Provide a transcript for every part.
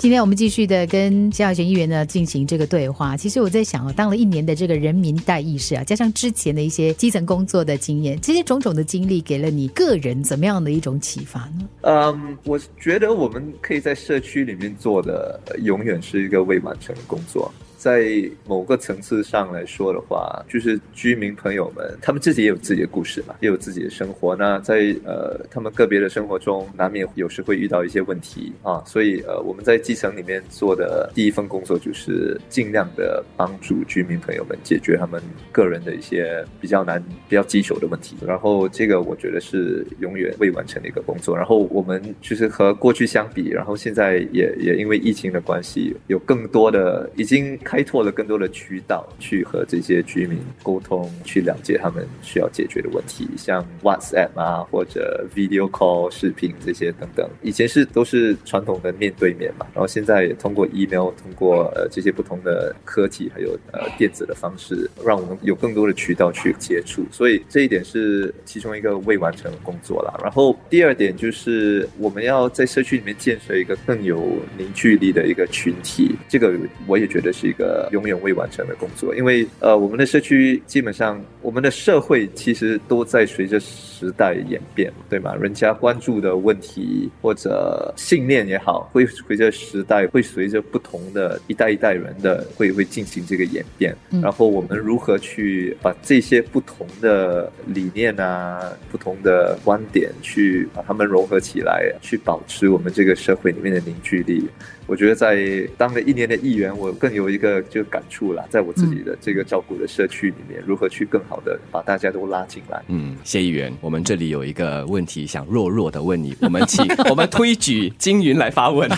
今天我们继续的跟谢小泉议员呢进行这个对话。其实我在想啊，当了一年的这个人民代议士啊，加上之前的一些基层工作的经验，这些种种的经历，给了你个人怎么样的一种启发呢？嗯，我觉得我们可以在社区里面做的，永远是一个未完成的工作。在某个层次上来说的话，就是居民朋友们，他们自己也有自己的故事嘛，也有自己的生活。那在呃他们个别的生活中，难免有时会遇到一些问题啊。所以呃我们在基层里面做的第一份工作，就是尽量的帮助居民朋友们解决他们个人的一些比较难、比较棘手的问题。然后这个我觉得是永远未完成的一个工作。然后我们就是和过去相比，然后现在也也因为疫情的关系，有更多的已经。开拓了更多的渠道去和这些居民沟通，去了解他们需要解决的问题，像 WhatsApp 啊或者 Video Call 视频这些等等。以前是都是传统的面对面嘛，然后现在也通过 email，通过呃这些不同的科技还有呃电子的方式，让我们有更多的渠道去接触。所以这一点是其中一个未完成的工作了。然后第二点就是我们要在社区里面建设一个更有凝聚力的一个群体，这个我也觉得是一个。个永远未完成的工作，因为呃，我们的社区基本上，我们的社会其实都在随着时代演变，对吗？人家关注的问题或者信念也好，会随着时代，会随着不同的一代一代人的会会进行这个演变。然后我们如何去把这些不同的理念啊、不同的观点，去把它们融合起来，去保持我们这个社会里面的凝聚力？我觉得在当了一年的议员，我更有一个就感触了，在我自己的这个照顾的社区里面，如何去更好的把大家都拉进来。嗯，谢议员，我们这里有一个问题想弱弱的问你，我们请我们推举金云来发问，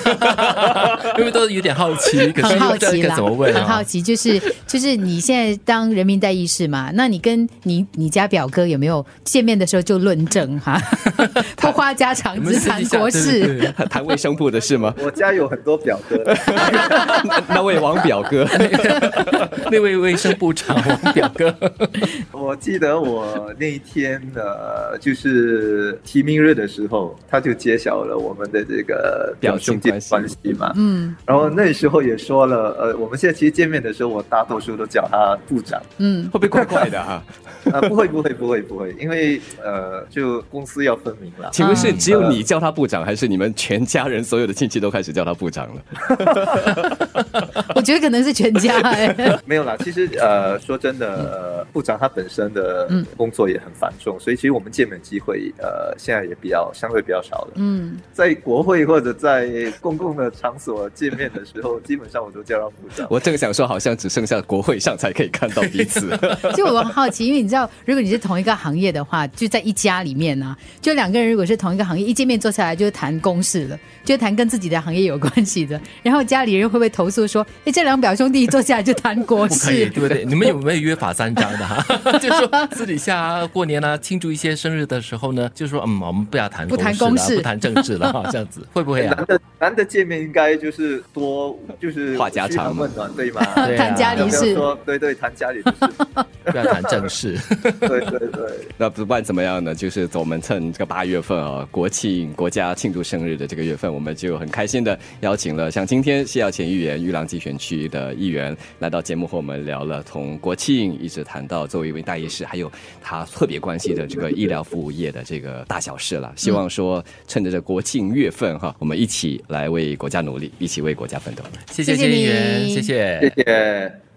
因为都有点好奇，可是好奇怎么问？很好奇，就是就是你现在当人民代议士嘛，那你跟你你家表哥有没有见面的时候就论证哈，不花家常只谈国事，谈卫生部的事吗？我家有很多。表哥，那位王表哥，那位卫生部长王表哥，我记得我那一天的，就是提名日的时候，他就揭晓了我们的这个表兄弟关系嘛，嗯，然后那时候也说了，呃，我们现在其实见面的时候，我大多数都叫他部长，嗯，会不会怪怪的哈？啊，不会，不会，不会，不会，因为呃，就公司要分明了。请问是只有你叫他部长，还是你们全家人所有的亲戚都开始叫他部长？我觉得可能是全家 哎，没有啦。其实呃，说真的，呃，部长他本身的工作也很繁重，所以其实我们见面机会呃，现在也比较相对比较少了。嗯，在国会或者在公共的场所见面的时候，基本上我都叫到部长。我正想说，好像只剩下国会上才可以看到彼此。就我很好奇，因为你知道，如果你是同一个行业的话，就在一家里面呢，就两个人如果是同一个行业，一见面坐下来就谈公事了，就谈跟自己的行业有关系的。然后家里人会不会投诉说：“哎，这两表兄弟坐下来就谈国事，对不对？你们有没有约法三章的哈？就说私底下过年啊，庆祝一些生日的时候呢，就说嗯，我们不要谈不谈公事，不谈政治了哈，这样子 会不会啊？难得难得见面，应该就是多就是话家常问暖对吗？谈家里事，对对，谈家里的事，不要谈正事。对对对。那不管怎么样呢，就是我们趁这个八月份啊，国庆国家庆祝生日的这个月份，我们就很开心的邀请了像今天。谢耀前议员、玉郎集选区的议员来到节目和我们聊了，从国庆一直谈到作为一位大医师，还有他特别关心的这个医疗服务业的这个大小事了。希望说趁着这国庆月份哈，我们一起来为国家努力，一起为国家奋斗。谢谢议员，谢谢，谢谢。